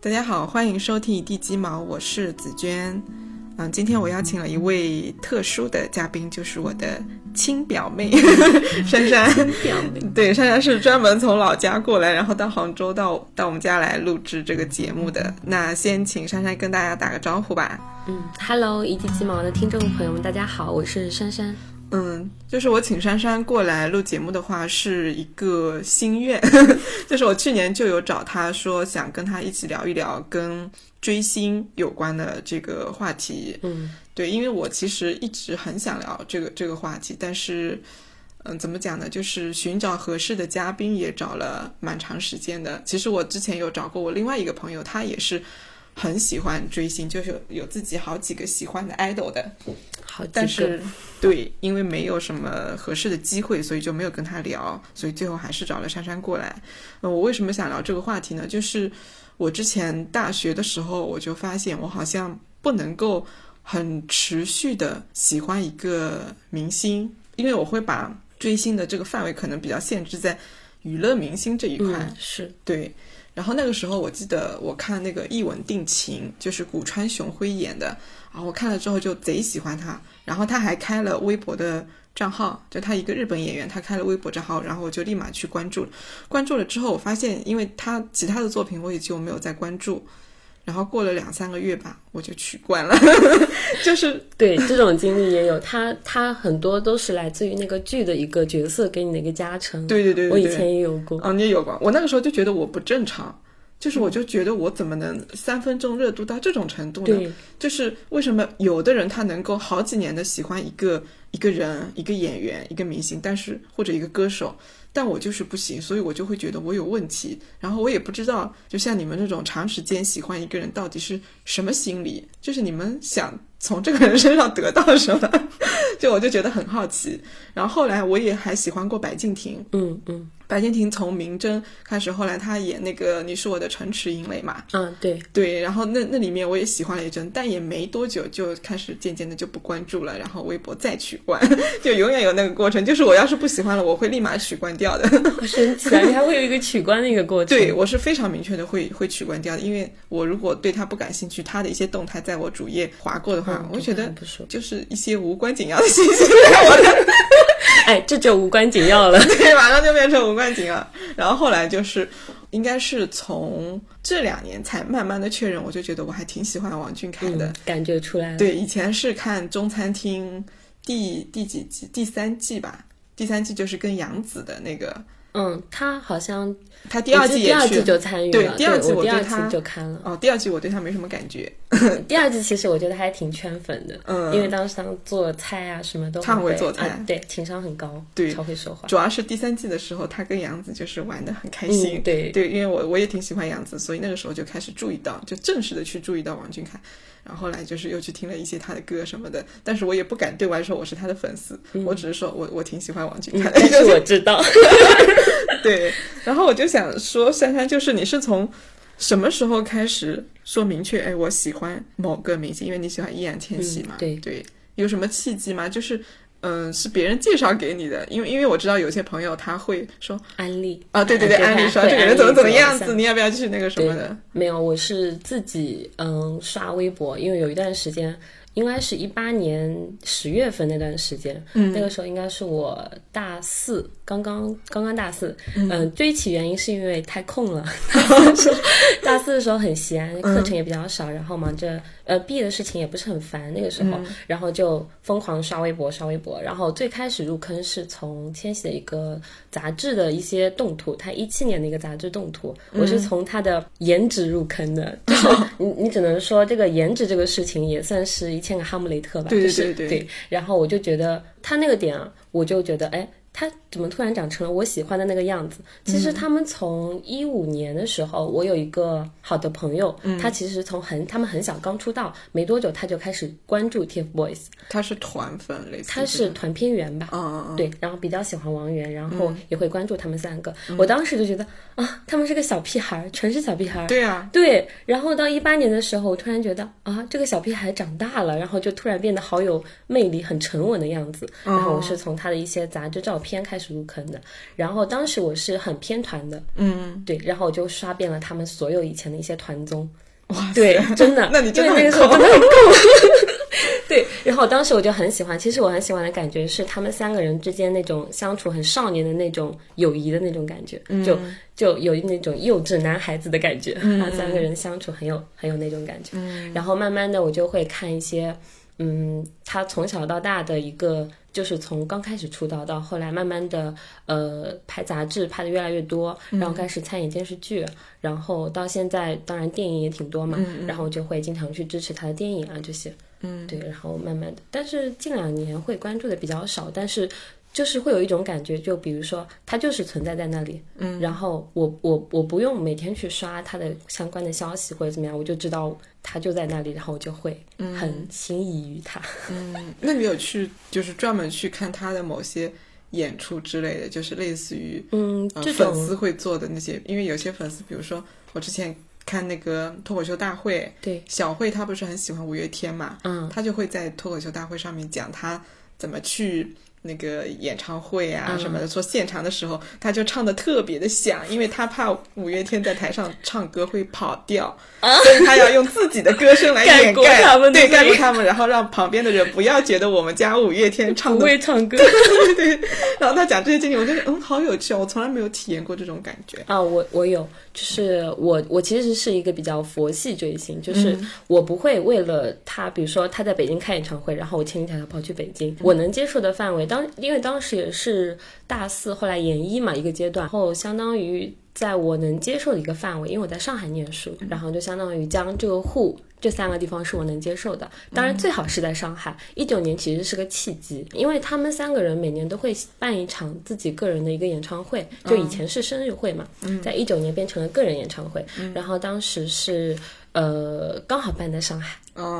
大家好，欢迎收听一地鸡毛，我是紫娟。嗯，今天我邀请了一位特殊的嘉宾，就是我的亲表妹 珊珊。表妹，对，珊珊是专门从老家过来，然后到杭州到到我们家来录制这个节目的。那先请珊珊跟大家打个招呼吧。嗯，Hello，一地鸡毛的听众朋友们，大家好，我是珊珊。嗯，就是我请珊珊过来录节目的话，是一个心愿。就是我去年就有找她说，想跟她一起聊一聊跟追星有关的这个话题。嗯，对，因为我其实一直很想聊这个这个话题，但是，嗯，怎么讲呢？就是寻找合适的嘉宾也找了蛮长时间的。其实我之前有找过我另外一个朋友，他也是很喜欢追星，就是有有自己好几个喜欢的 idol 的。好，但是对，因为没有什么合适的机会，所以就没有跟他聊，所以最后还是找了珊珊过来。呃，我为什么想聊这个话题呢？就是我之前大学的时候，我就发现我好像不能够很持续的喜欢一个明星，因为我会把追星的这个范围可能比较限制在娱乐明星这一块。嗯，是对，然后那个时候我记得我看那个《一吻定情》，就是古川雄辉演的啊，我看了之后就贼喜欢他，然后他还开了微博的账号，就他一个日本演员，他开了微博账号，然后我就立马去关注了。关注了之后，我发现因为他其他的作品我也就没有再关注，然后过了两三个月吧，我就取关了，就是对这种经历也有，他他很多都是来自于那个剧的一个角色给你的一个加成。对对对对我以前也有过。啊，你也有过。我那个时候就觉得我不正常，就是我就觉得我怎么能三分钟热度到这种程度呢？对，就是为什么有的人他能够好几年的喜欢一个一个人、一个演员、一个明星，但是或者一个歌手，但我就是不行，所以我就会觉得我有问题。然后我也不知道，就像你们这种长时间喜欢一个人到底是什么心理，就是你们想从这个人身上得到什么，就我就觉得很好奇。然后后来我也还喜欢过白敬亭，嗯嗯白敬亭从明侦开始，后来他演那个《你是我的城池营垒》嘛，嗯，对，对，然后那那里面我也喜欢了一阵，但也没多久就开始渐渐的就不关注了，然后微博再取关，就永远有那个过程，就是我要是不喜欢了，我会立马取关掉的。好神奇啊！你还会有一个取关的一个过程。对，我是非常明确的会会取关掉的，因为我如果对他不感兴趣，他的一些动态在我主页划过的话，嗯我觉得就是一些无关紧要的信息，哎，这就无关紧要了。对，马上就变成无关紧要。然后后来就是，应该是从这两年才慢慢的确认，我就觉得我还挺喜欢王俊凯的。嗯，感觉出来了。对，以前是看《中餐厅》第第几季，第三季吧。第三季就是跟杨紫的那个，嗯，他好像他第二季第也去二季就参与了，对第二季我第二他季就看了。哦，第二季我对他没什么感觉，第二季其实我觉得还挺圈粉的，嗯因为当时他做菜啊什么都他很会会做菜啊对，情商很高，对超会说话。主要是第三季的时候，他跟杨紫就是玩的很开心。嗯对对，因为我我也挺喜欢杨紫，所以那个时候就开始注意到，就正式的去注意到王俊凯。然后后来就是又去听了一些他的歌什么的，但是我也不敢对外说我是他的粉丝，我只是说我我挺喜欢王俊凯嗯，的。但是我知道 对，然后我就想说，珊珊，就是你是从什么时候开始说明确，哎，我喜欢某个明星？因为你喜欢易烊千玺嘛，嗯对对，有什么契机吗？就是。嗯，是别人介绍给你的，因为因为我知道有些朋友他会说安利啊，对对对，安利说这个人怎么怎么样子，你要不要去那个什么的？没有，我是自己嗯刷微博，因为有一段时间，应该是一八年十月份那段时间，嗯。那个时候应该是我大四，刚刚刚刚大四，嗯，追起原因是因为太空了，大四的时候大四的时候很闲，课程也比较少，然后忙着呃毕业的事情也不是很烦，那个时候，然后就疯狂刷微博刷微博，然后最开始入坑是从千玺的一个杂志的一些动图，他一七年的一个杂志动图，我是从他的颜值入坑的，就是 你你只能说这个颜值这个事情也算是一千个哈姆雷特吧，对对对然后我就觉得他那个点啊，我就觉得哎。他怎么突然长成了我喜欢的那个样子？其实他们从一五年的时候，我有一个好的朋友，他其实从很他们很小刚出道没多久，他就开始关注 TFBOYS，他是团粉类似，他是团片员吧，嗯嗯嗯，对，然后比较喜欢王源，然后也会关注他们三个。我当时就觉得啊，他们是个小屁孩儿，全是小屁孩儿。对啊，对，然后到一八年的时候，我突然觉得啊，这个小屁孩长大了，然后就突然变得好有魅力，很沉稳的样子。然后我是从他的一些杂志照片。片开始入坑的。然后当时我是很偏团的，嗯，对，然后我就刷遍了他们所有以前的一些团综。哇，对，真的，那你真的因为那个时候真的很够。对，然后当时我就很喜欢，其实我很喜欢的感觉是他们三个人之间那种相处很少年的那种友谊的那种感觉，就就有那种幼稚男孩子的感觉，他三个人相处很有很有那种感觉。然后慢慢的我就会看一些，嗯，他从小到大的一个。就是从刚开始出道到后来，慢慢的，呃，拍杂志拍的越来越多，然后开始参演电视剧，然后到现在，当然电影也挺多嘛，然后就会经常去支持他的电影啊这些，嗯，对，然后慢慢的，但是近两年会关注的比较少，但是。就是会有一种感觉，就比如说他就是存在在那里，嗯，然后我我我不用每天去刷他的相关的消息或者怎么样，我就知道他就在那里，然后我就会很心仪于他。嗯，那你有去就是专门去看他的某些演出之类的，就是类似于嗯这粉丝会做的那些，因为有些粉丝，比如说我之前看那个脱口秀大会，对小慧她不是很喜欢五月天嘛，嗯，她就会在脱口秀大会上面讲她怎么去。那个演唱会啊什么的，做现场的时候，他就唱的特别的响，因为他怕五月天在台上唱歌会跑调，所以他要用自己的歌声来掩盖他们，对，盖过他们，然后让旁边的人不要觉得我们家五月天唱不会唱歌，对 对对。然后他讲这些经历，我觉得嗯，好有趣，我从来没有体验过这种感觉啊。我我有，就是我我其实是一个比较佛系追星，就是我不会为了他，比如说他在北京开演唱会，然后我千里迢迢跑去北京，我能接受的范围。当因为当时也是大四，后来研一嘛一个阶段，然后相当于在我能接受的一个范围，因为我在上海念书，然后就相当于江浙沪这三个地方是我能接受的。当然最好是在上海。一九年其实是个契机，因为他们三个人每年都会办一场自己个人的一个演唱会，就以前是生日会嘛，在一九年变成了个人演唱会，然后当时是。呃，刚好办在上海，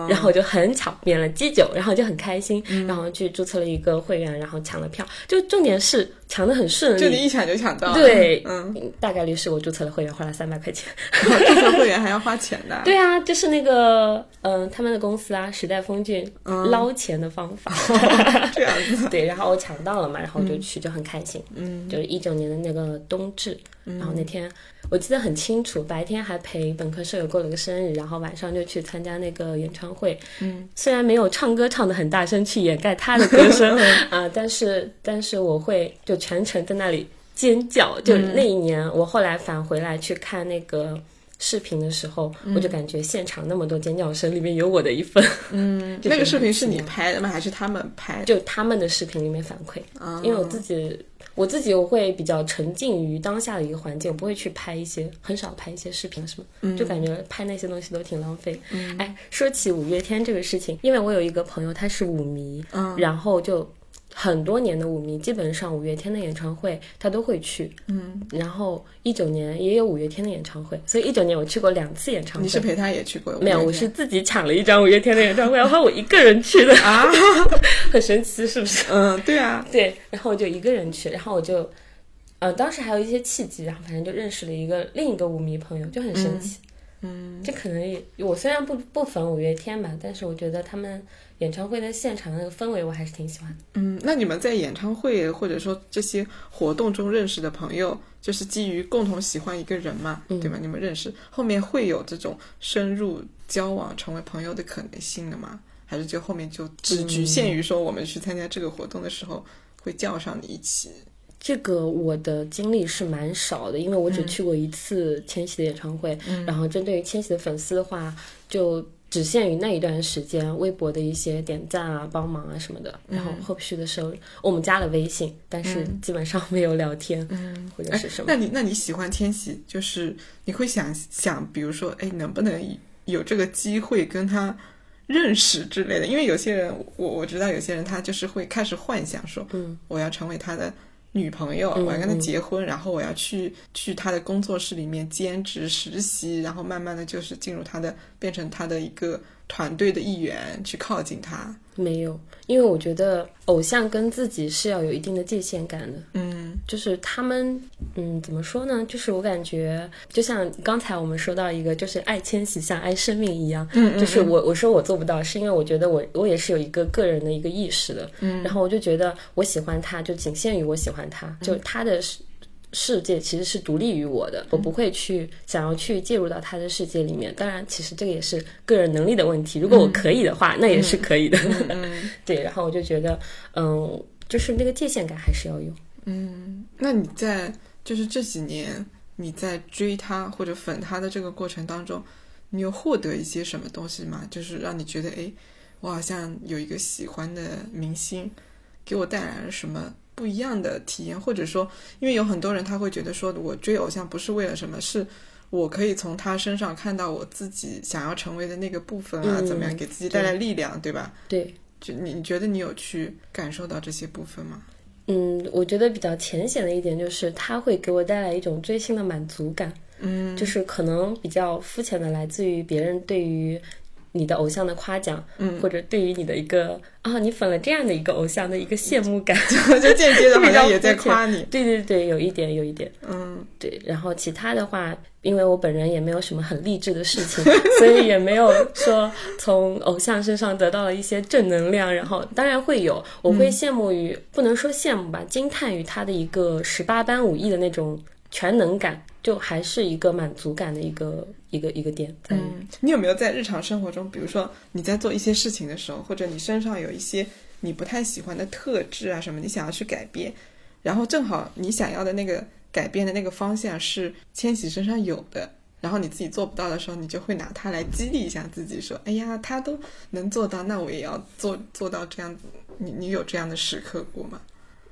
然后我就很巧免了机酒，然后就很开心，然后去注册了一个会员，然后抢了票。就重点是抢的很顺利，就你一抢就抢到。对，嗯，大概率是我注册了会员，花了三百块钱。注册会员还要花钱的？对啊，就是那个，嗯，他们的公司啊，时代峰峻捞钱的方法。这样子。对，然后我抢到了嘛，然后我就去，就很开心。嗯，就是一九年的那个冬至，然后那天。我记得很清楚，白天还陪本科舍友过了个生日，然后晚上就去参加那个演唱会。嗯，虽然没有唱歌唱的很大声去掩盖他的歌声 啊，但是但是我会就全程在那里尖叫。就那一年，我后来返回来去看那个视频的时候，我就感觉现场那么多尖叫声里面有我的一份。嗯，那个视频是你拍的吗？还是他们拍？就他们的视频里面反馈，因为我自己。我自己我会比较沉浸于当下的一个环境，我不会去拍一些，很少拍一些视频什么，就感觉拍那些东西都挺浪费。哎，说起五月天这个事情，因为我有一个朋友他是舞迷，然后就很多年的舞迷，基本上五月天的演唱会他都会去。嗯，然后一九年也有五月天的演唱会，所以一九年我去过两次演唱会。你是陪他也去过？没有，我是自己抢了一张五月天的演唱会，然后我一个人去的 啊。很神奇，是不是？嗯，对啊，对。然后我就一个人去，然后我就，呃，当时还有一些契机，然后反正就认识了一个另一个舞迷朋友，就很神奇。嗯，这可能也我虽然不不粉五月天吧，但是我觉得他们演唱会的现场那个氛围我还是挺喜欢的。嗯，那你们在演唱会或者说这些活动中认识的朋友，就是基于共同喜欢一个人嘛，对吧？你们认识后面会有这种深入交往成为朋友的可能性的吗？还是就后面就只局限于说我们去参加这个活动的时候会叫上你一起？这个我的经历是蛮少的，因为我只去过一次千玺的演唱会。然后针对于千玺的粉丝的话，就只限于那一段时间微博的一些点赞啊、帮忙啊什么的。然后后续的时候，我们加了微信，但是基本上没有聊天，嗯，或者是什么。那你那你喜欢千玺，就是你会想想，比如说，哎，能不能有这个机会跟他？认识之类的，因为有些人，我我知道有些人他就是会开始幻想说，嗯，我要成为他的女朋友，我要跟他结婚，然后我要去去他的工作室里面兼职实习，然后慢慢的就是进入他的变成他的一个团队的一员去靠近他。没有，因为我觉得偶像跟自己是要有一定的界限感的。嗯就是他们，嗯，怎么说呢？就是我感觉，就像刚才我们说到一个，就是爱千玺像爱生命一样。嗯嗯就是我我说我做不到，是因为我觉得我我也是有一个个人的一个意识的。嗯然后我就觉得我喜欢他，就仅限于我喜欢他，就他的世世界其实是独立于我的，我不会去想要去介入到他的世界里面。当然，其实这个也是个人能力的问题。如果我可以的话，那也是可以的。嗯 对，然后我就觉得，嗯，就是那个界限感还是要有。嗯，那你在就是这几年你在追他或者粉他的这个过程当中，你有获得一些什么东西吗？就是让你觉得，哎，我好像有一个喜欢的明星，给我带来了什么不一样的体验，或者说，因为有很多人他会觉得说，我追偶像不是为了什么，是我可以从他身上看到我自己想要成为的那个部分啊，嗯怎么样给自己带来力量，对吧？对，就你你觉得你有去感受到这些部分吗？嗯，我觉得比较浅显的一点就是，他会给我带来一种追星的满足感，嗯就是可能比较肤浅的来自于别人对于你的偶像的夸奖，嗯，或者对于你的一个啊，你粉了这样的一个偶像的一个羡慕感。就间接的好像也在夸你。对对对，有一点，有一点。嗯对，然后其他的话，因为我本人也没有什么很励志的事情，所以也没有说从偶像身上得到了一些正能量。然后当然会有，我会羡慕于，不能说羡慕吧，惊叹于他的一个十八般武艺的那种全能感，就还是一个满足感的一个一个一个点。嗯，你有没有在日常生活中，比如说你在做一些事情的时候，或者你身上有一些你不太喜欢的特质啊什么，你想要去改变，然后正好你想要的那个改变的那个方向是千玺身上有的。然后你自己做不到的时候，你就会拿它来激励一下自己，说：“哎呀，他都能做到，那我也要做做到这样子。你”你有这样的时刻过吗？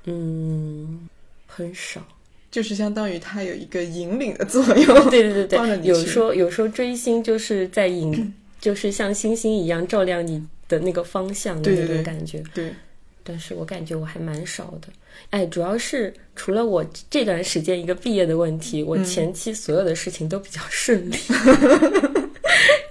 嗯，很少。就是相当于它有一个引领的作用。对对对有说有说追星就是在引，就是像星星一样照亮你的那个方向的那种感觉。对，但是我感觉我还蛮少的。哎，主要是除了我这段时间一个毕业的问题，我前期所有的事情都比较顺利，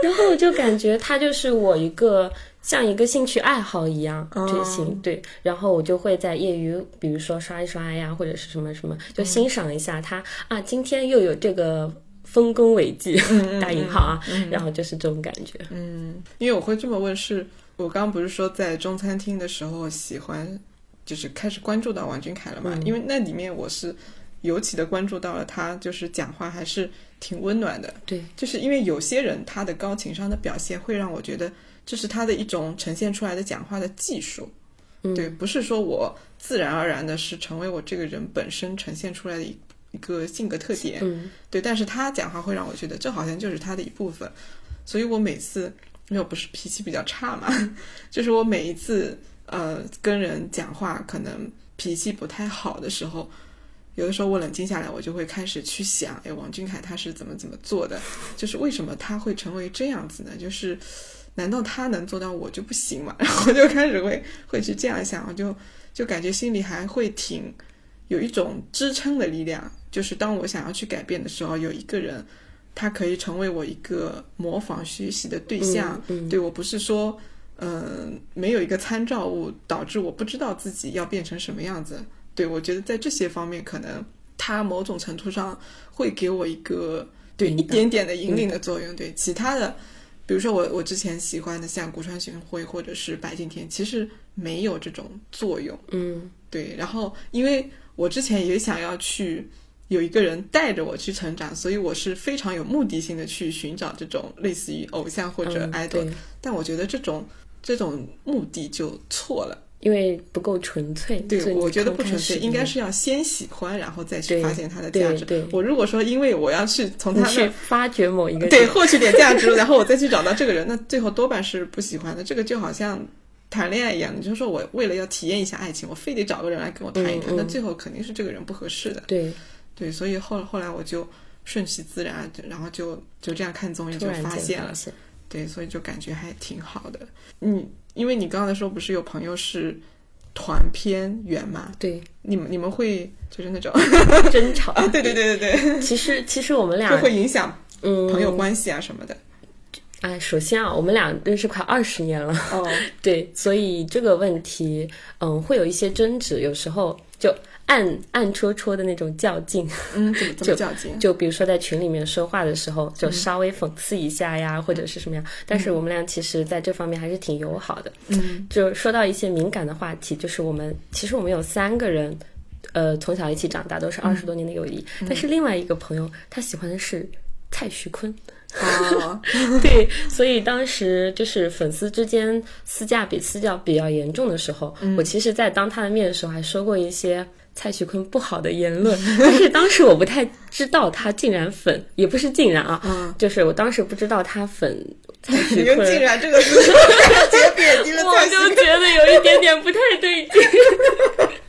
然后我就感觉它就是我一个像一个兴趣爱好一样哦追星，对，然后我就会在业余，比如说刷一刷呀，或者是什么什么，就欣赏一下它、啊，今天又有这个丰功伟绩，打引号啊，然后就是这种感觉。嗯，因为我会这么问是，我刚刚不是说在中餐厅的时候喜欢，就是开始关注到王俊凯了嘛？嗯因为那里面我是尤其的关注到了他，就是讲话还是挺温暖的。对，就是因为有些人他的高情商的表现会让我觉得这是他的一种呈现出来的讲话的技术。嗯对，不是说我自然而然的是成为我这个人本身呈现出来的一一个性格特点。嗯对，但是他讲话会让我觉得这好像就是他的一部分，所以我每次因为我不是脾气比较差嘛，就是我每一次呃跟人讲话可能脾气不太好的时候，有的时候我冷静下来，我就会开始去想，哎，王俊凯他是怎么怎么做的，就是为什么他会成为这样子呢？就是难道他能做到我就不行吗？然后我就开始会会去这样想，我就就感觉心里还会挺有一种支撑的力量，就是当我想要去改变的时候，有一个人，他可以成为我一个模仿学习的对象。嗯嗯对我不是说，嗯、没有一个参照物，导致我不知道自己要变成什么样子。对我觉得在这些方面，可能他某种程度上会给我一个对一点点的引领的作用。对其他的，比如说我我之前喜欢的像古川玄辉或者是白敬亭，其实没有这种作用。嗯对，然后因为我之前也想要去有一个人带着我去成长，所以我是非常有目的性的去寻找这种类似于偶像或者嗯 idol，、对但我觉得这种这种目的就错了。因为不够纯粹。对我觉得不纯粹，应该是要先喜欢，然后再去发现它的价值对。我如果说因为我要去从他去发掘某一个对获取点价值，然后我再去找到这个人，那最后多半是不喜欢的。这个就好像谈恋爱一样，你就说我为了要体验一下爱情，我非得找个人来跟我谈一谈，嗯嗯那最后肯定是这个人不合适的。对，对，所以后后来我就顺其自然，然后就就这样看综艺就发现了，对，所以就感觉还挺好的。嗯，因为你刚才说不是有朋友是团偏圆嘛，对，你们你们会就是那种争吵。啊，对对对对对，其实其实我们俩就会影响嗯。朋友关系啊什么的。哎，首先啊，我们俩认识快二十年了，哦，对，所以这个问题，嗯，会有一些争执，有时候就暗暗戳戳的那种较劲。嗯，怎么怎么较劲？就比如说在群里面说话的时候，就稍微讽刺一下呀，或者是什么样。但是我们俩其实在这方面还是挺友好的。嗯，就说到一些敏感的话题，就是我们其实我们有三个人，呃，从小一起长大，都是二十多年的友谊。但是另外一个朋友，他喜欢的是蔡徐坤。哦，对，所以当时就是粉丝之间私架比私教比较严重的时候，我其实，在当他的面的时候，还说过一些蔡徐坤不好的言论，但是当时我不太知道他竟然粉，也不是竟然啊，嗯就是我当时不知道他粉蔡徐坤，“竟然”这个词直接贬低了我。就觉得有一点点不太对劲。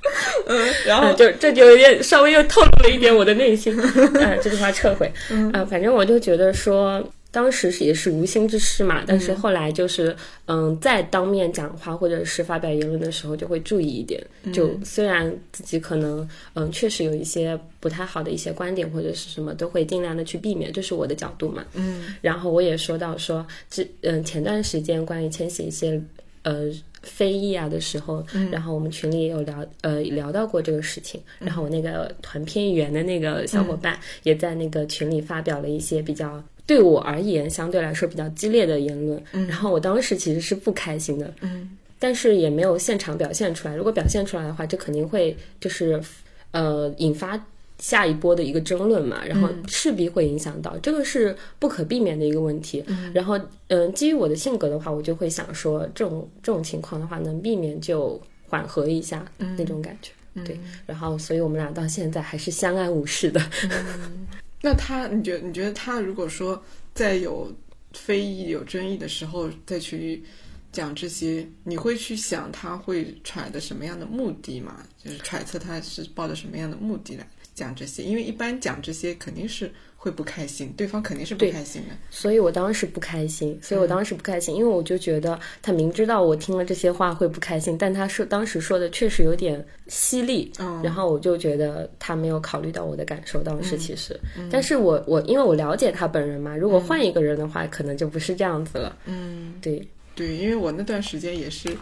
嗯，然后啊，就这就有点稍微又透露了一点我的内心，啊，这句话撤回。啊，反正我就觉得说，当时是也是无心之失嘛，但是后来就是，嗯，在当面讲话或者是发表言论的时候，就会注意一点。就虽然自己可能，嗯，确实有一些不太好的一些观点或者是什么，都会尽量的去避免，这是我的角度嘛。嗯然后我也说到说，这嗯前段时间关于千玺一些呃非议啊的时候，然后我们群里也有聊呃聊到过这个事情。然后我那个团片员的那个小伙伴也在那个群里发表了一些比较。对我而言，相对来说比较激烈的言论，然后我当时其实是不开心的，嗯但是也没有现场表现出来。如果表现出来的话，这肯定会就是呃引发下一波的一个争论嘛，然后势必会影响到，这个是不可避免的一个问题。然后嗯、基于我的性格的话，我就会想说，这种这种情况的话，能避免就缓和一下那种感觉。对，然后所以我们俩到现在还是相安无事的。那他，你觉得你觉得他如果说在有非议、有争议的时候再去讲这些，你会去想他会揣的什么样的目的吗？就是揣测他是抱着什么样的目的来讲这些？因为一般讲这些肯定是会不开心，对方肯定是不开心的。所以我当时不开心，所以我当时不开心，因为我就觉得他明知道我听了这些话会不开心，但他说当时说的确实有点犀利，嗯。然后我就觉得他没有考虑到我的感受，当时其实，但是我我因为我了解他本人嘛，如果换一个人的话，可能就不是这样子了，嗯，对，对，因为我那段时间也是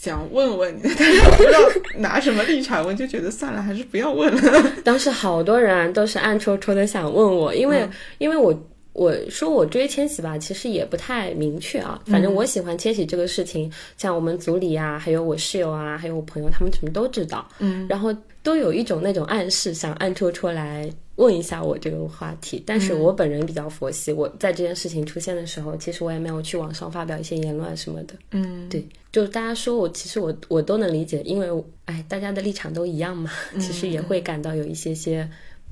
想问问你，但是 我不知道拿什么立场问，就觉得算了，还是不要问了。当时好多人都是暗戳戳的想问我，因为、因为我我说我追千玺吧，其实也不太明确啊。反正我喜欢千玺这个事情，像我们组里啊，还有我室友啊，还有我朋友，他们全部都知道。嗯，然后都有一种那种暗示，想暗戳戳来问一下我这个话题。但是我本人比较佛系，我在这件事情出现的时候，其实我也没有去网上发表一些言论啊什么的。嗯，对，就是大家说我，其实我我都能理解，因为哎，大家的立场都一样嘛，其实也会感到有一些些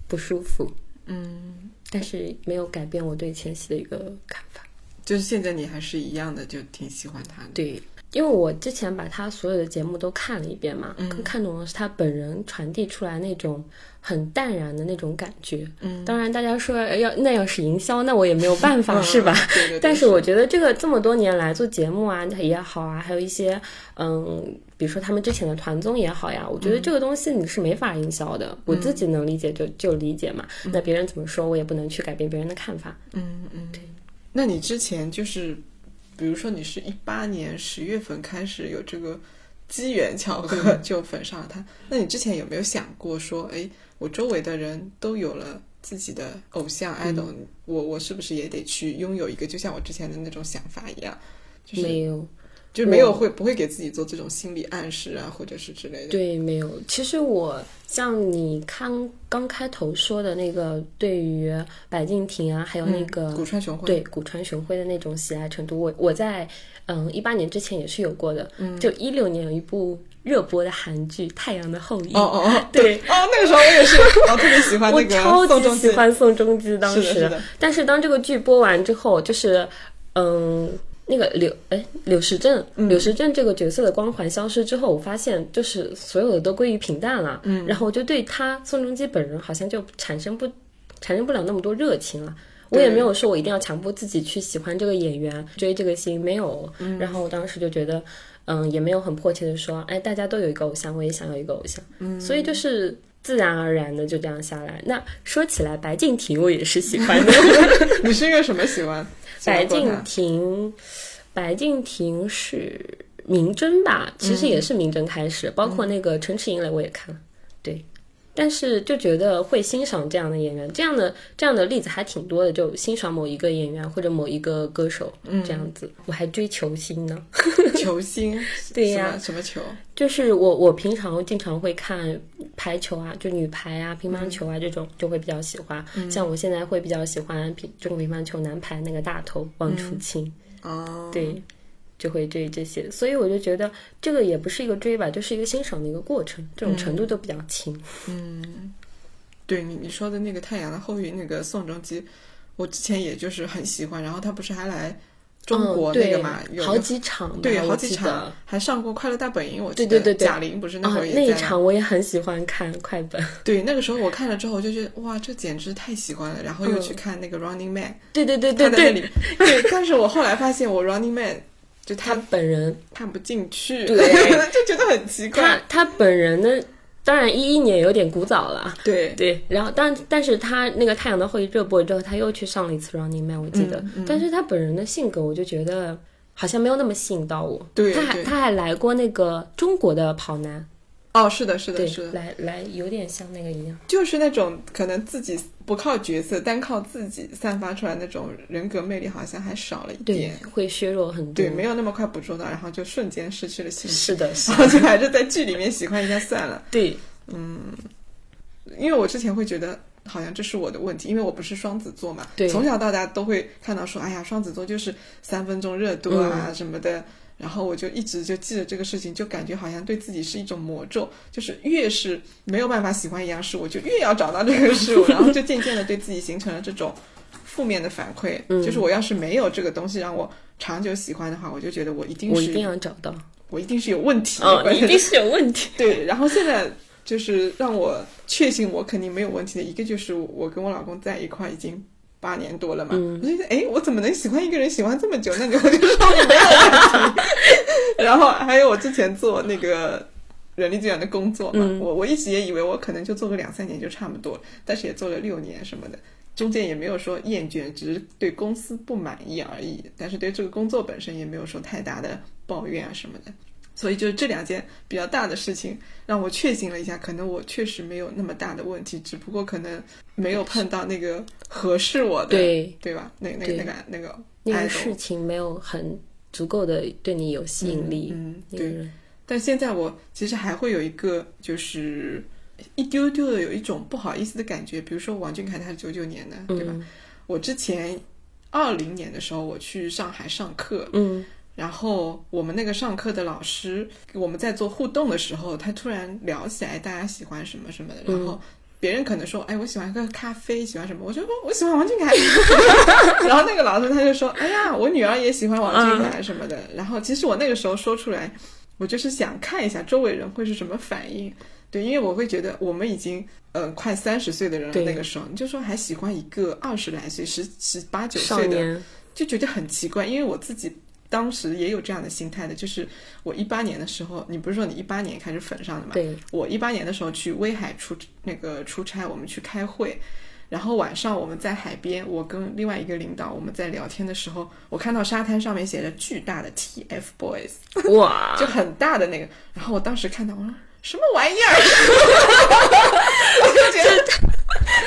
不舒服，嗯，但是没有改变我对千玺的一个看法。就是现在你还是一样的，就挺喜欢他的。对，因为我之前把他所有的节目都看了一遍嘛，更看懂的是他本人传递出来那种很淡然的那种感觉。嗯，当然，大家说呃要那要是营销，那我也没有办法，是吧？对对对。但是我觉得这个这么多年来做节目啊也好啊，还有一些嗯，比如说他们之前的团综也好呀，我觉得这个东西你是没法营销的。我自己能理解就就理解嘛，那别人怎么说我也不能去改变别人的看法。嗯嗯，对。那你之前就是，比如说你是一八年十月份开始有这个机缘巧合就粉上了他，那你之前有没有想过说，哎，我周围的人都有了自己的偶像 idol，、我我是不是也得去拥有一个，就像我之前的那种想法一样？就是没有，就没有会不会给自己做这种心理暗示啊，或者是之类的？对，没有。其实我像你刚刚开头说的那个，对于白敬亭啊，还有那个、嗯古川雄辉，对古川雄辉的那种喜爱程度，我我在嗯一八年之前也是有过的。嗯，就一六年有一部热播的韩剧《太阳的后裔》。哦哦哦，对哦，那个时候我也是，我特别喜欢我那个超级喜欢宋仲基，当时。是的是的但是当这个剧播完之后，就是嗯。那个柳哎，柳时镇，嗯柳时镇这个角色的光环消失之后，我发现就是所有的都归于平淡了。嗯，然后我就对他宋仲基本人好像就产生不产生不了那么多热情了。我也没有说我一定要强迫自己去喜欢这个演员、追这个星，没有。然后我当时就觉得，嗯，也没有很迫切的说，哎，大家都有一个偶像，我也想要一个偶像。嗯，所以就是自然而然的就这样下来。那说起来，白敬亭我也是喜欢的。你是一个什么喜欢？白敬亭，白敬亭是明侦吧？其实也是明侦开始，包括那个《城池营垒》我也看了，对。但是就觉得会欣赏这样的演员，这样的这样的例子还挺多的，就欣赏某一个演员或者某一个歌手嗯这样子。我还追球星呢，球星，对呀。什么什么球？就是我我平常经常会看排球啊，就女排啊、乒乓球啊这种，就会比较喜欢。像我现在会比较喜欢乒中国乒乓球男排那个大头王楚钦，哦，对，就会追这些。所以我就觉得这个也不是一个追吧，就是一个欣赏的一个过程，这种程度都比较轻。嗯对你你说的那个《太阳的后裔》那个宋仲基，我之前也就是很喜欢，然后他不是还来中国嗯那个嘛，有，好几场，对好几场。，还上过《快乐大本营》，我记得对对对对贾玲不是那啊会儿，也那一场我也很喜欢看快本。对，那个时候我看了之后，我就觉得哇，这简直太喜欢了。然后又嗯去看那个 Running Man，、对对对对对，对，但是我后来发现我 Running Man 就他他本人看不进去，对 就觉得很奇怪。他他本人呢，当然一一年有点古早了。对，对，然后但但是他那个《太阳的后裔》热播之后，他又去上了一次 Running Man，我记得。嗯但是他本人的性格，我就觉得好像没有那么吸引到我。对对他还他还来过那个中国的跑男，哦，是的，是的，是，的，来来有点像那个一样。就是那种可能自己不靠角色，单靠自己散发出来那种人格魅力，好像还少了一对点。，会削弱很多。对，没有那么快捕捉到，然后就瞬间失去了兴趣。是的，是然后就还是在剧里面喜欢一下算了。对，嗯因为我之前会觉得好像这是我的问题，因为我不是双子座嘛，对从小到大都会看到说，哎呀，双子座就是三分钟热度啊、嗯什么的，然后我就一直就记着这个事情，就感觉好像对自己是一种魔咒，就是越是没有办法喜欢一样事物，就越要找到这个事物，然后就渐渐的对自己形成了这种负面的反馈，嗯就是我要是没有这个东西让我长久喜欢的话，我就觉得我一定是我一定要找到。我一定是有问题，哦，一定是有问题。对，然后现在就是让我确信我肯定没有问题的一个，就是我跟我老公在一块已经八年多了嘛，嗯我就觉得哎，我怎么能喜欢一个人喜欢这么久？那你我就说你没有问题。然后还有我之前做那个。人力资源的工作嘛，嗯我我一直也以为我可能就做个两三年就差不多了，但是也做了六年什么的，中间也没有说厌倦，只是对公司不满意而已。但是对这个工作本身也没有说太大的抱怨啊什么的。所以就是这两件比较大的事情，让我确信了一下，可能我确实没有那么大的问题，只不过可能没有碰到那个合适我的，对对吧？那那个那个那个那个事情没有很足够的对你有吸引力。嗯，对。但现在我其实还会有一个，就是一丢丢的有一种不好意思的感觉。比如说王俊凯他是九九年的，对吧？嗯我之前二零年的时候我去上海上课，嗯然后我们那个上课的老师，我们在做互动的时候，他突然聊起来大家喜欢什么什么的，然后别人可能说，哎，我喜欢喝咖啡，喜欢什么？我说哦我喜欢王俊凯。然后那个老师他就说，哎呀，我女儿也喜欢王俊凯什么的。然后其实我那个时候说出来，我就是想看一下周围人会是什么反应。对，因为我会觉得我们已经呃快三十岁的人了，那个时候你就说还喜欢一个二十来岁、十十八九岁的，年，就觉得很奇怪，因为我自己当时也有这样的心态的，就是我一八年的时候，你不是说你一八年开始粉上的嘛？对，我一八年的时候去威海出那个出差，我们去开会，然后晚上我们在海边，我跟另外一个领导我们在聊天的时候，我看到沙滩上面写着巨大的 TFBOYS，哇，就很大的那个，然后我当时看到我说什么玩意儿，我就觉得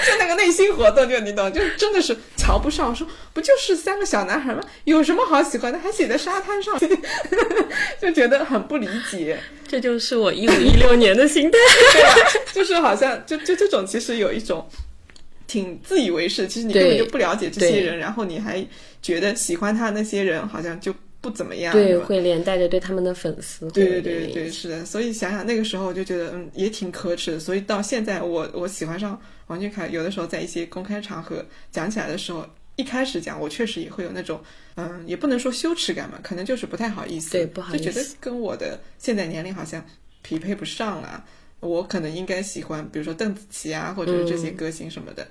就那个内心活动，就你懂，就真的是瞧不上。说不就是三个小男孩吗？有什么好喜欢的？还写在沙滩上，就觉得很不理解。这就是我一五一六年的心态。对啊，就是好像就就这种，其实有一种挺自以为是，其实你根本就不了解这些人，然后你还觉得喜欢他那些人好像就不怎么样，对，会连带着对他们的粉丝会对对对对，是的。所以想想那个时候，我就觉得嗯，也挺可耻的。所以到现在我，我喜欢上王俊凯，有的时候在一些公开场合讲起来的时候，一开始讲，我确实也会有那种嗯，也不能说羞耻感嘛，可能就是不太好意思，对不好意思就觉得跟我的现在年龄好像匹配不上啊。我可能应该喜欢，比如说邓紫棋啊，或者是这些歌星什么的。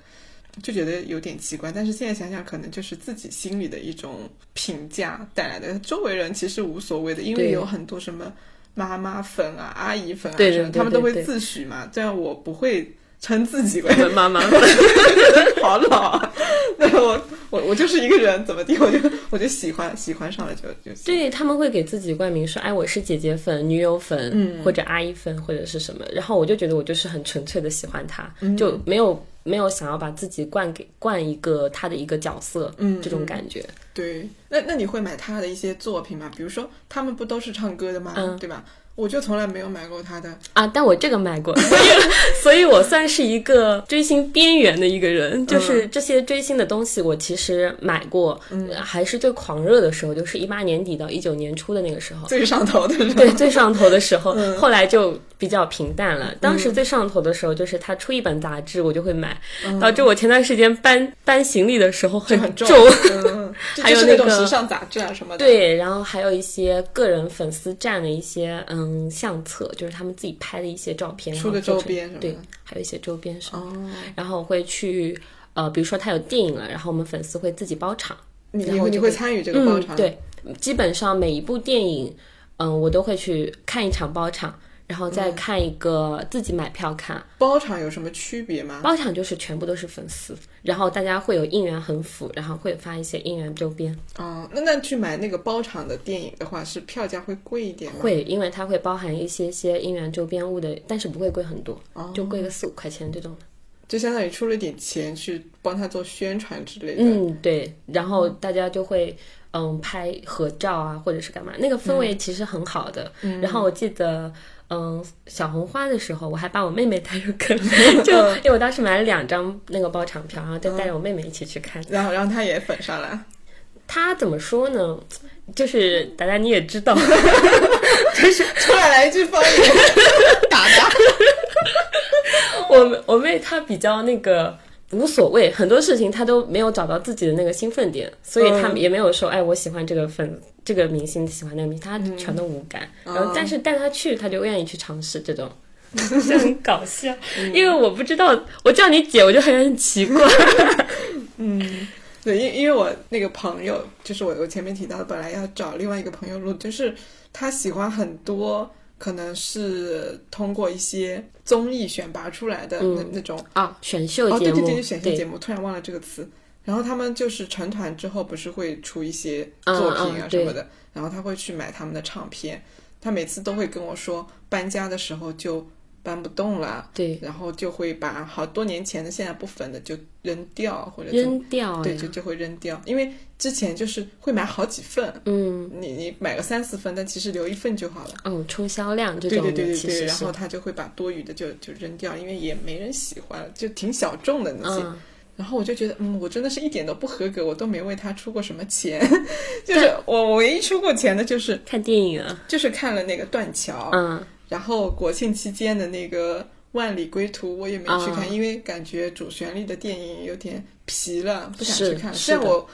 就觉得有点奇怪，但是现在想想，可能就是自己心里的一种评价带来的。周围人其实无所谓的，因为有很多什么妈妈粉啊、阿姨粉啊什么，对他们都会自诩嘛。这样我不会称自己为妈妈粉，好老啊！对我我我就是一个人，怎么地，我就我就喜欢喜欢上了就就。对他们会给自己冠名说，哎，我是姐姐粉、女友粉，嗯或者阿姨粉，或者是什么。然后我就觉得我就是很纯粹的喜欢他，嗯就没有没有想要把自己灌给灌一个他的一个角色，嗯这种感觉。对，那那你会买他的一些作品吗？比如说他们不都是唱歌的吗？嗯对吧？我就从来没有买过他的。啊，但我这个买过，所以所以我算是一个追星边缘的一个人。就是这些追星的东西，我其实买过，呃还是最狂热的时候，就是一八年底到一九年初的那个时候。最上头的是吧？对，最上头的时候，后来就比较平淡了。当时最上头的时候，就是他出一本杂志，我就会买，导致我前段时间搬搬行李的时候就很重。嗯，还有就是那种那个时尚杂志啊什么的。，对，然后还有一些个人粉丝站的一些嗯相册，就是他们自己拍的一些照片，然出的周边什么的对，还有一些周边什么的。哦，然后我会去呃，比如说他有电影了，然后我们粉丝会自己包场，你你会参与这个包场？嗯？，对，基本上每一部电影，嗯，我都会去看一场包场，然后嗯再看一个自己买票看。包场有什么区别吗？包场就是全部都是粉丝，然后大家会有应援横幅，然后会发一些应援周边。哦，那那去买那个包场的电影的话，是票价会贵一点吗？会，因为它会包含一些些应援周边物的，但是不会贵很多，哦就贵个四五块钱这种的。就相当于出了点钱去帮他做宣传之类的。嗯，对，然后大家就会嗯拍合照啊，或者是干嘛，那个氛围其实很好的。嗯然后我记得。嗯，小红花的时候，我还把我妹妹带入坑，就因为我当时买了两张那个包场票，然后就带着我妹妹一起去看。然后，让她也粉上了。她怎么说呢？就是达达你也知道，就是突然来一句方言，打打。我我妹她比较那个无所谓，很多事情他都没有找到自己的那个兴奋点，所以她嗯也没有说，哎，我喜欢这个粉这个明星，喜欢那个明星，他全都无感。然后，但是带他去，他就愿意去尝试这种。就很搞笑，因为我不知道，我叫你姐，我就很很奇怪。嗯对，因因为我那个朋友，就是我我前面提到的，本来要找另外一个朋友录，就是他喜欢很多，可能是通过一些综艺选拔出来的那、那种啊，选秀哦，节目，对对对，选秀节目，突然忘了这个词。然后他们就是成团之后，不是会出一些作品啊什么的，然后他会去买他们的唱片，他每次都会跟我说，搬家的时候就搬不动了，对。然后就会把好多年前的现在不粉的就扔掉，或者扔掉对，就就会扔掉，因为之前就是会买好几份，嗯。你你买个三四份，但其实留一份就好了。嗯，冲销量这对种的，对对对对，其实是。然后他就会把多余的就就扔掉，因为也没人喜欢，就挺小众的那些。嗯。然后我就觉得，嗯，我真的是一点都不合格，我都没为他出过什么钱，就是我我唯一出过钱的就是看电影啊，就是看了那个断桥，嗯然后国庆期间的那个《万里归途》我也没去看，啊因为感觉主旋律的电影有点疲了，不想去看。虽然我，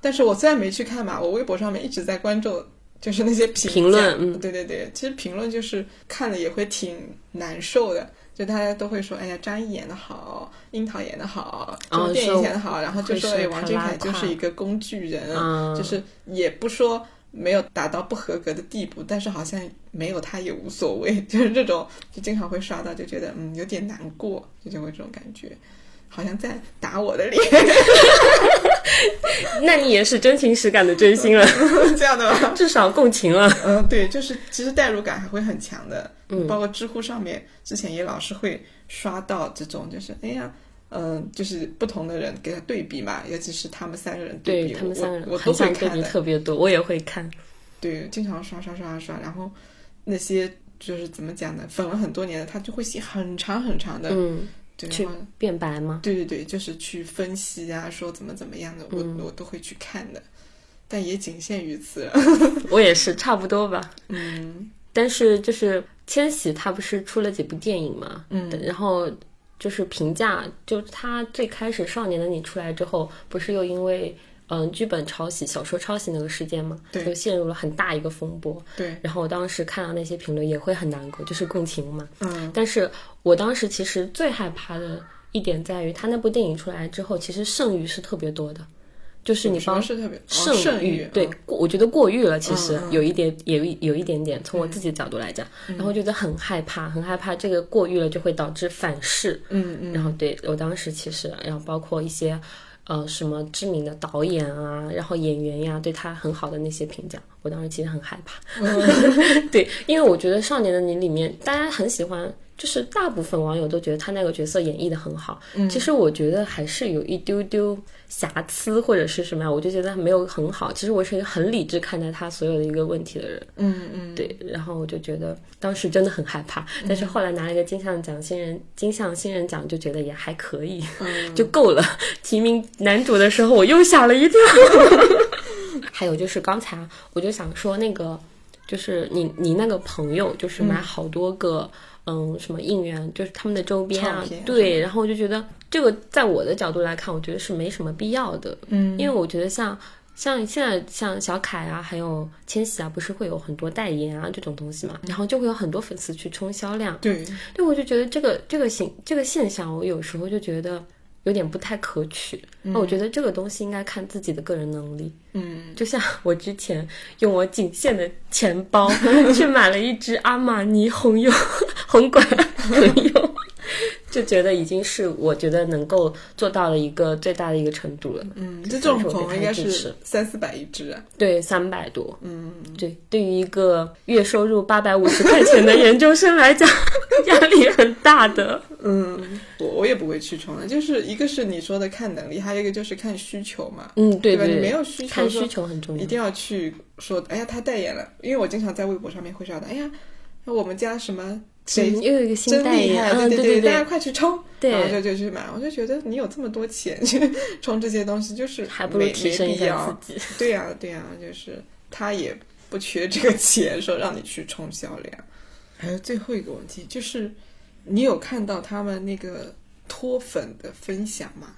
但是我虽然没去看嘛，我微博上面一直在关注，就是那些评价嗯对对对，其实评论就是看了也会挺难受的。就大家都会说，哎呀，张译演的好，樱桃演的好，电影演的好，然后就说，哎，王俊凯就是一个工具人，嗯就是也不说没有达到不合格的地步，但是好像没有他也无所谓，就是这种就经常会刷到，就觉得嗯有点难过，就就会这种感觉，好像在打我的脸 那你也是真情实感的追星了，这样的吗？至少共情了。嗯，对，就是其实代入感还会很强的，嗯，包括知乎上面之前也老是会刷到这种，就是哎呀。嗯，就是不同的人给他对比嘛，尤其是他们三个人对比，对他们三个人我我都会看的。特别多，我也会看。对，经常刷刷刷刷，然后那些就是怎么讲呢？粉了很多年的，他就会写很长很长的，嗯，对，去然后辩白吗？对对对，就是去分析啊，说怎么怎么样的，我、嗯我都会去看的，但也仅限于此。我也是，差不多吧。嗯但是就是千玺他不是出了几部电影嘛，嗯然后就是评价，就他最开始《少年的你》出来之后，不是又因为嗯剧本抄袭、小说抄袭那个事件嘛，对就陷入了很大一个风波。对，然后我当时看到那些评论也会很难过，就是共情嘛。嗯但是我当时其实最害怕的一点在于，他那部电影出来之后，其实剩余是特别多的，就是你帮什么是特别圣哦圣域，对嗯，过我觉得过誉了，其实有一点，有一有一点点，从我自己的角度来讲，然后觉得很害怕，很害怕这个过誉了就会导致反噬，嗯嗯。然后对我当时其实，然后包括一些呃什么知名的导演啊，然后演员呀，对他很好的那些评价，我当时其实很害怕。对，因为我觉得《少年的你》里面大家很喜欢，就是大部分网友都觉得他那个角色演绎的很好。嗯其实我觉得还是有一丢丢瑕疵或者是什么呀，我就觉得没有很好。其实我是一个很理智看待他所有的一个问题的人。嗯嗯，对，然后我就觉得当时真的很害怕，但是后来拿了一个金像奖新人金像新人奖，就觉得也还可以，嗯就够了。提名男主的时候，我又吓了一跳。还有就是刚才啊我就想说那个，就是你你那个朋友，就是买好多个。嗯，什么应援就是他们的周边啊，对，然后我就觉得这个在我的角度来看，我觉得是没什么必要的，嗯，因为我觉得像像现在像小凯啊，还有千玺啊，不是会有很多代言啊这种东西嘛，然后就会有很多粉丝去冲销量。对，对，我就觉得这个这个现这个现象，我有时候就觉得有点不太可取。那、我觉得这个东西应该看自己的个人能力。嗯 就像我之前用我仅限的钱包去买了一支阿玛尼红油 红管 红油，就觉得已经是我觉得能够做到的一个最大的一个程度了。嗯，这种所以说我对朋友应该是三四百一只啊。对，三百多。嗯，对，对于一个月收入八百五十块钱的研究生来讲，压力很大的。嗯，我我也不会去冲的，就是一个是你说的看能力，还有一个就是看需求嘛，嗯，对吧？对，你没有需求看需求很重要。一定要去说，哎呀，他代言了，因为我经常在微博上面会刷到，哎呀，我们家什么又有一个新代言，害，嗯，对对大家快去冲，对然后就就去买，我就觉得你有这么多钱去 冲这些东西，就是还不如没提升一下。自己。对呀、对呀、就是他也不缺这个钱，说让你去冲销量。还有最后一个问题就是，你有看到他们那个脱粉的分享吗？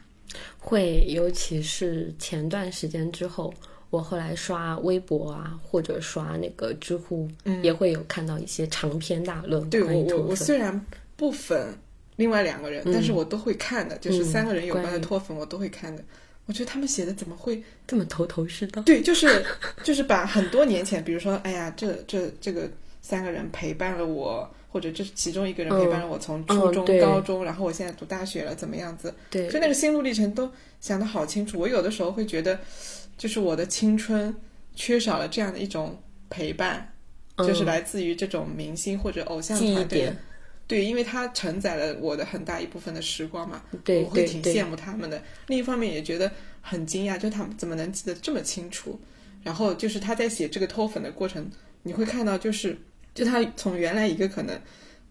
会，尤其是前段时间之后，我后来刷微博啊，或者刷那个知乎，嗯也会有看到一些长篇大论对我我。我虽然不粉另外两个人，但是我都会看的，就是嗯三个人有关的脱粉我都会看的。我觉得他们写的怎么会这么头头是道。对，就是就是把很多年前，比如说，哎呀，这这这个三个人陪伴了我，或者这是其中一个人陪伴了我从初中、嗯高中，然后我现在读大学了，怎么样子？对就那个心路历程都想得好清楚。我有的时候会觉得，就是我的青春缺少了这样的一种陪伴，就是嗯来自于这种明星或者偶像团队。对，因为它承载了我的很大一部分的时光嘛，对我会挺羡慕他们的。另一方面也觉得很惊讶，就他们怎么能记得这么清楚？然后就是他在写这个脱粉的过程，你会看到就是，就他从原来一个可能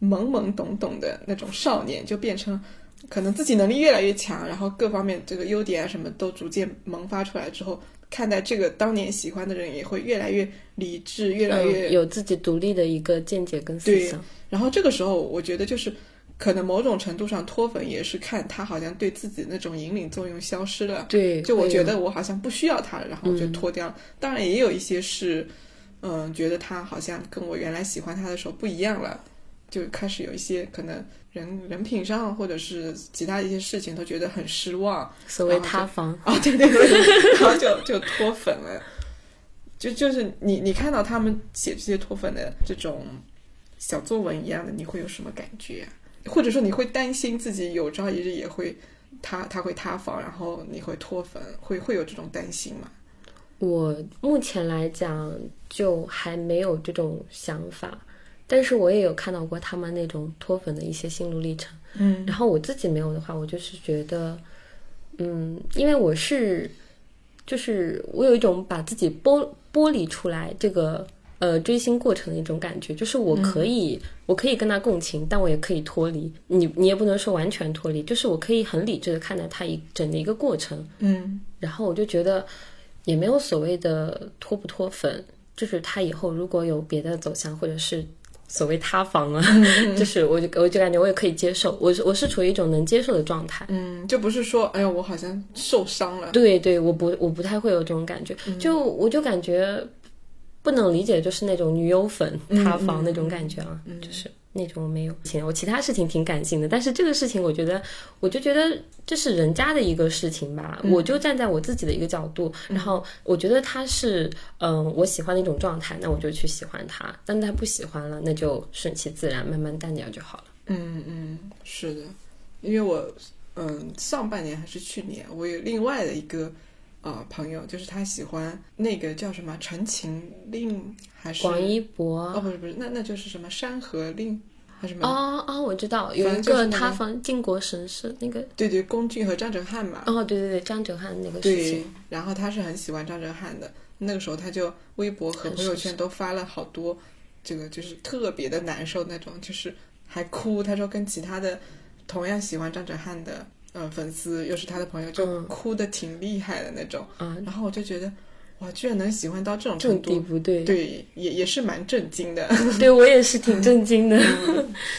懵懵懂懂的那种少年，就变成可能自己能力越来越强，然后各方面这个优点啊什么都逐渐萌发出来之后，看待这个当年喜欢的人也会越来越理智，越来越嗯，有自己独立的一个见解跟思对想。然后这个时候，我觉得就是可能某种程度上脱粉也是看他好像对自己那种引领作用消失了。对，就我觉得我好像不需要他了，然后我就嗯脱掉了。当然也有一些是，嗯，觉得他好像跟我原来喜欢他的时候不一样了，就开始有一些可能人 人品上或者是其他一些事情都觉得很失望。所谓塌房。啊，对对对，然后就就脱粉了。就就是你你看到他们写这些脱粉的这种小作文一样的，你会有什么感觉、啊？或者说你会担心自己有朝一日也会他他会塌房，然后你会脱粉，会会有这种担心吗？我目前来讲就还没有这种想法，但是我也有看到过他们那种脱粉的一些心路历程。嗯然后我自己没有的话，我就是觉得，嗯，因为我是，就是我有一种把自己剥剥离出来这个呃追星过程的一种感觉，就是我可以、我可以跟他共情，但我也可以脱离。你你也不能说完全脱离，就是我可以很理智的看待他一整的一个过程。嗯然后我就觉得也没有所谓的脱不脱粉，就是他以后如果有别的走向，或者是所谓塌房啊，就是我就我就感觉我也可以接受，我是我是处于一种能接受的状态。嗯，就不是说哎呀我好像受伤了。对对，我不我不太会有这种感觉，就我就感觉不不能理解，就是那种女友粉嗯塌房那种感觉啊，就是那种没有。我其他事情挺感性的，但是这个事情，我觉得我就觉得这是人家的一个事情吧，嗯我就站在我自己的一个角度，然后我觉得他是嗯、我喜欢的一种状态，那我就去喜欢他，但他不喜欢了，那就顺其自然，慢慢淡掉就好了。嗯嗯，是的，因为我嗯上半年还是去年，我有另外的一个呃朋友，就是他喜欢那个叫什么《陈情令》还是广一博哦不是不是，那那就是什么《山河令》还是什么？哦哦，我知道有一个个塌房靖国神社那个对对，龚俊和张哲瀚嘛。哦，对对对，张哲瀚那个事对情，，然后他是很喜欢张哲瀚的，那个时候他就微博和朋友圈都发了好多，这个就是特别的难受那种，就是还哭。他说跟其他的同样喜欢张哲瀚的呃粉丝，又是他的朋友，就嗯。哭的挺厉害的那种。啊，然后我就觉得，哇，居然能喜欢到这种程度，对。对，也也是蛮震惊的。对我也是挺震惊的，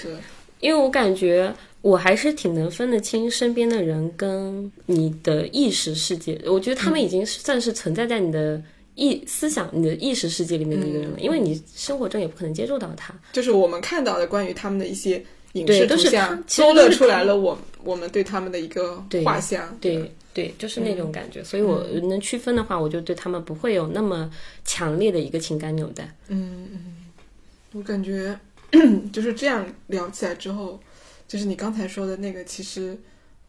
是，因为我感觉我还是挺能分得清身边的人跟你的意识世界，我觉得他们已经是算是存在在你的意思想、你的意识世界里面的一个人了，因为你生活中也不可能接触到他。就是我们看到的关于他们的一些影对都是视图像勾勒出来了我我们对他们的一个对画像。对对，就是那种感觉，所以我能区分的话，我就对他们不会有那么强烈的一个情感纽带。嗯我感觉 就是这样聊起来之后，就是你刚才说的那个，其实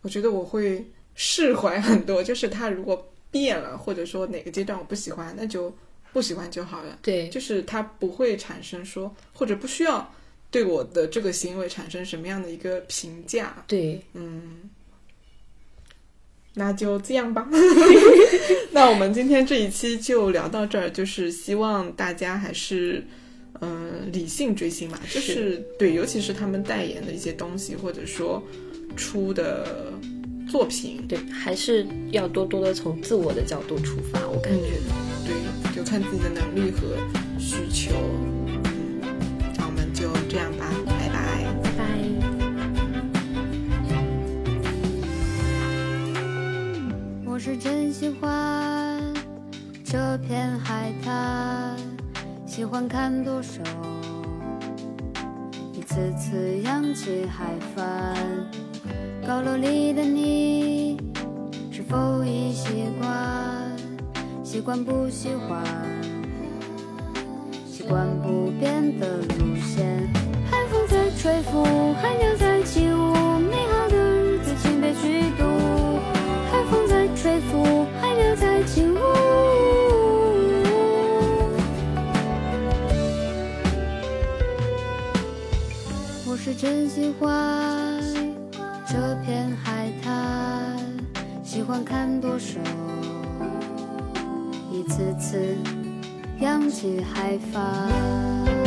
我觉得我会释怀很多。就是他如果变了，或者说哪个阶段我不喜欢，那就不喜欢就好了。对，就是他不会产生说，或者不需要对我的这个行为产生什么样的一个评价。对，嗯，那就这样吧。那我们今天这一期就聊到这儿，就是希望大家还是嗯、呃理性追星嘛，就是对，尤其是他们代言的一些东西，或者说出的作品，对，还是要多多的从自我的角度出发，我感觉。对，就看自己的能力和需求。是真喜欢这片海滩，喜欢看舵手一次次扬起海帆。高楼里的你，是否已习惯？习惯不喜欢？习惯不变的路线。海风在吹拂，海鸟在起舞，美好的在起舞。我是真喜欢这片海滩，喜欢看舵手一次次扬起海帆。